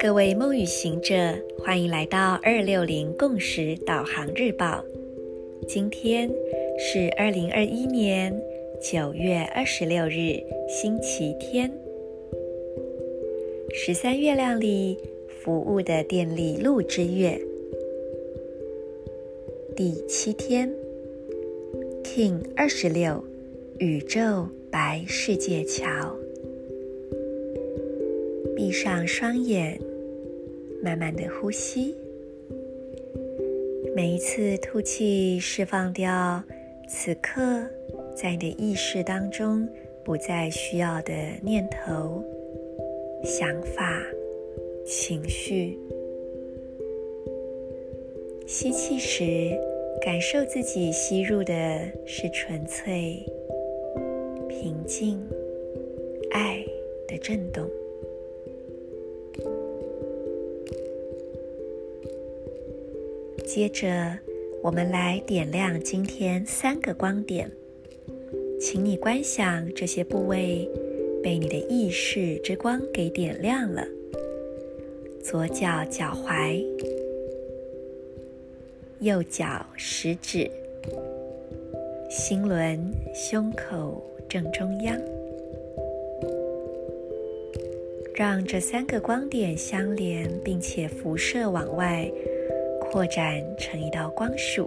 各位梦与行者，欢迎来到二六零共识导航日报。今天是二零二一年九月二十六日，星期天。十三月亮里服务的电力鹿之月，第七天，King 二十六，宇宙白世界桥。闭上双眼。慢慢的呼吸，每一次吐气，释放掉此刻在你的意识当中不再需要的念头、想法、情绪。吸气时，感受自己吸入的是纯粹、平静、爱的震动。接着，我们来点亮今天三个光点，请你观想这些部位被你的意识之光给点亮了：左脚脚踝、右脚食指、心轮、胸口正中央，让这三个光点相连，并且辐射往外。扩展成一道光束，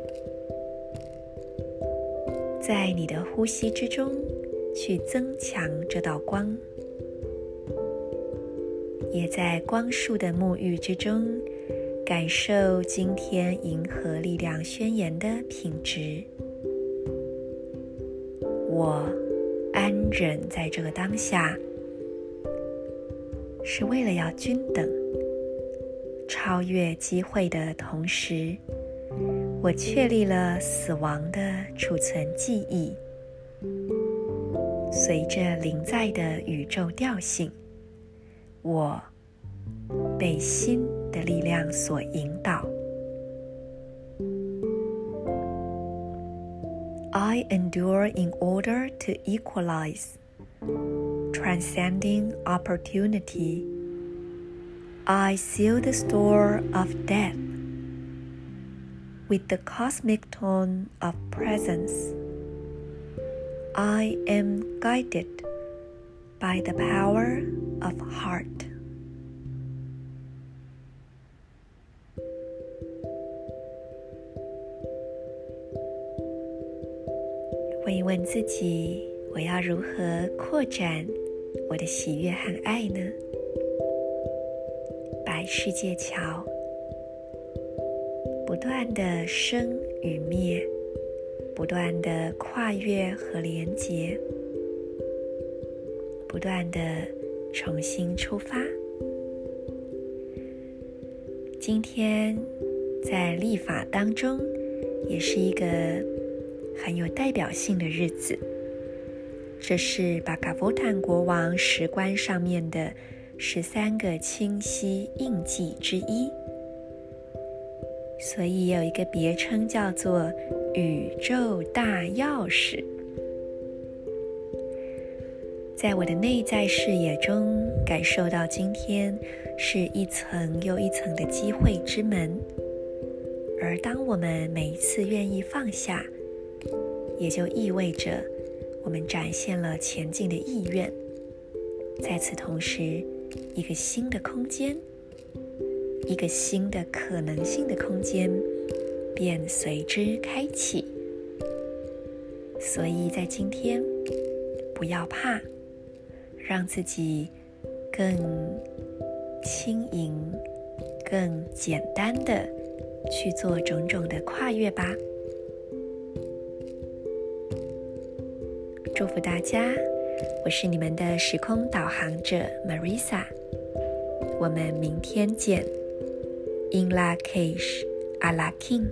在你的呼吸之中去增强这道光，也在光束的沐浴之中感受今天银河力量宣言的品质。我安忍在这个当下，是为了要均等。超越机会的同时，我确立了死亡的储存记忆。随着临在的宇宙调性，我被心的力量所引导。I endure in order to equalize, transcending opportunity. I seal the store of death with the cosmic tone of presence. I am guided by the power of heart. 问一问自己：我要如何扩展我的喜悦和爱呢？白世界桥，不断的生与灭，不断的跨越和连接，不断的重新出发。今天在立法当中，也是一个很有代表性的日子。这是巴卡夫坦国王石棺上面的。十三个清晰印记之一，所以有一个别称叫做“宇宙大钥匙”。在我的内在视野中，感受到今天是一层又一层的机会之门，而当我们每一次愿意放下，也就意味着我们展现了前进的意愿。在此同时，一个新的空间，一个新的可能性的空间，便随之开启。所以在今天，不要怕，让自己更轻盈、更简单的去做种种的跨越吧。祝福大家！我是你们的时空导航者 Marisa，我们明天见。In la kesh, Ala K'in。